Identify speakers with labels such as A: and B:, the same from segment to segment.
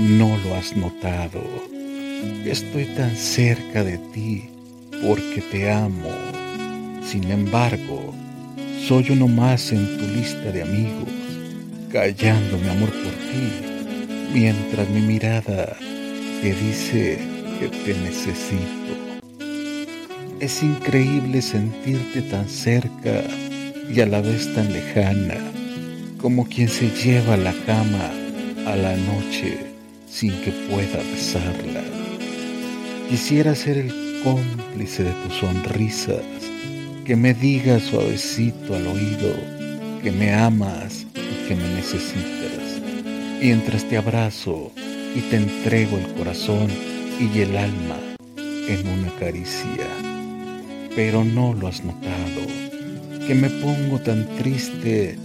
A: no lo has notado. Estoy tan cerca de ti porque te amo. Sin embargo, soy uno más en tu lista de amigos, callando mi amor por ti, mientras mi mirada te dice que te necesito. Es increíble sentirte tan cerca y a la vez tan lejana, como quien se lleva la cama a la noche sin que pueda besarla. Quisiera ser el cómplice de tus sonrisas, que me digas suavecito al oído que me amas y que me necesitas, mientras te abrazo y te entrego el corazón y el alma en una caricia. Pero no lo has notado, que me pongo tan triste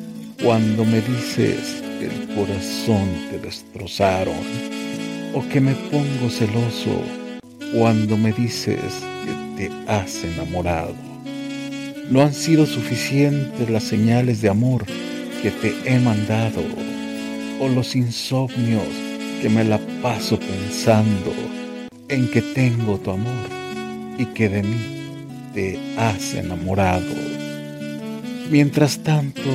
A: cuando me dices que el corazón te destrozaron, o que me pongo celoso cuando me dices que te has enamorado. No han sido suficientes las señales de amor que te he mandado, o los insomnios que me la paso pensando en que tengo tu amor y que de mí te has enamorado. Mientras tanto,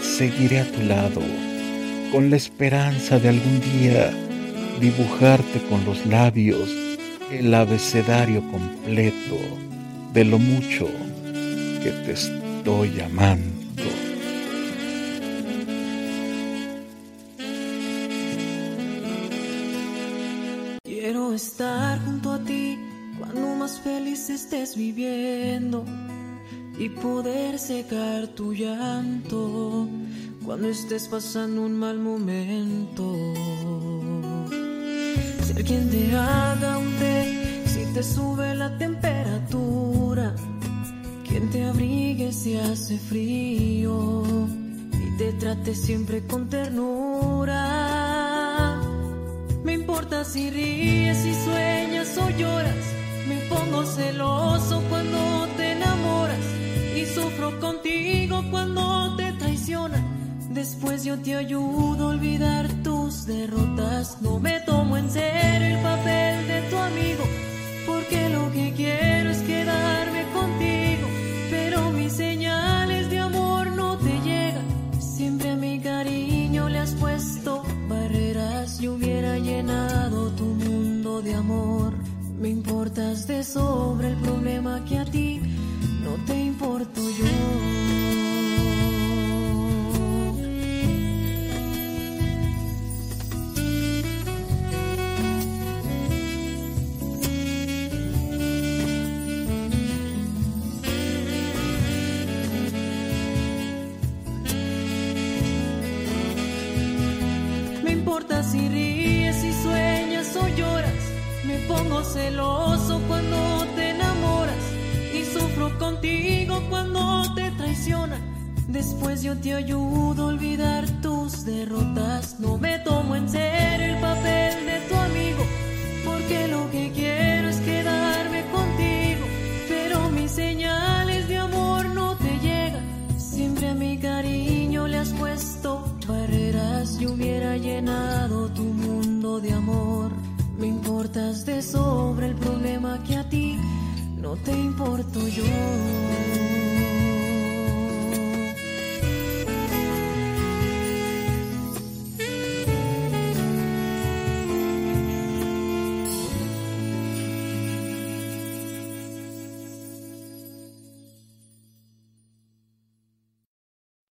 A: seguiré a tu lado, con la esperanza de algún día dibujarte con los labios el abecedario completo de lo mucho que te estoy amando.
B: Quiero estar junto a ti cuando más feliz estés viviendo y poder secar tu llanto cuando estés pasando un mal momento. Ser quien te haga un té si te sube la temperatura, quien te abrigue si hace frío y te trate siempre con ternura. Me importa si ríes, si sueñas o lloras, me pongo celoso cuando te enamoras y sufro contigo cuando te traicionan. Después yo te ayudo a olvidar tus derrotas. No me amor. Me importas de sobre el problema que a ti no te importo yo. Importa si Pongo celoso cuando te enamoras y sufro contigo cuando te traicionan. Después yo te ayudo a olvidar tus derrotas. No me tomo en serio el papel de tu amigo, porque lo que quiero es quedarme contigo. Pero mis señales de amor no te llegan. Siempre a mi cariño le has puesto barreras. Yo hubiera llenado tu mundo de amor. Me importas de sobre el problema que a ti no te importo yo.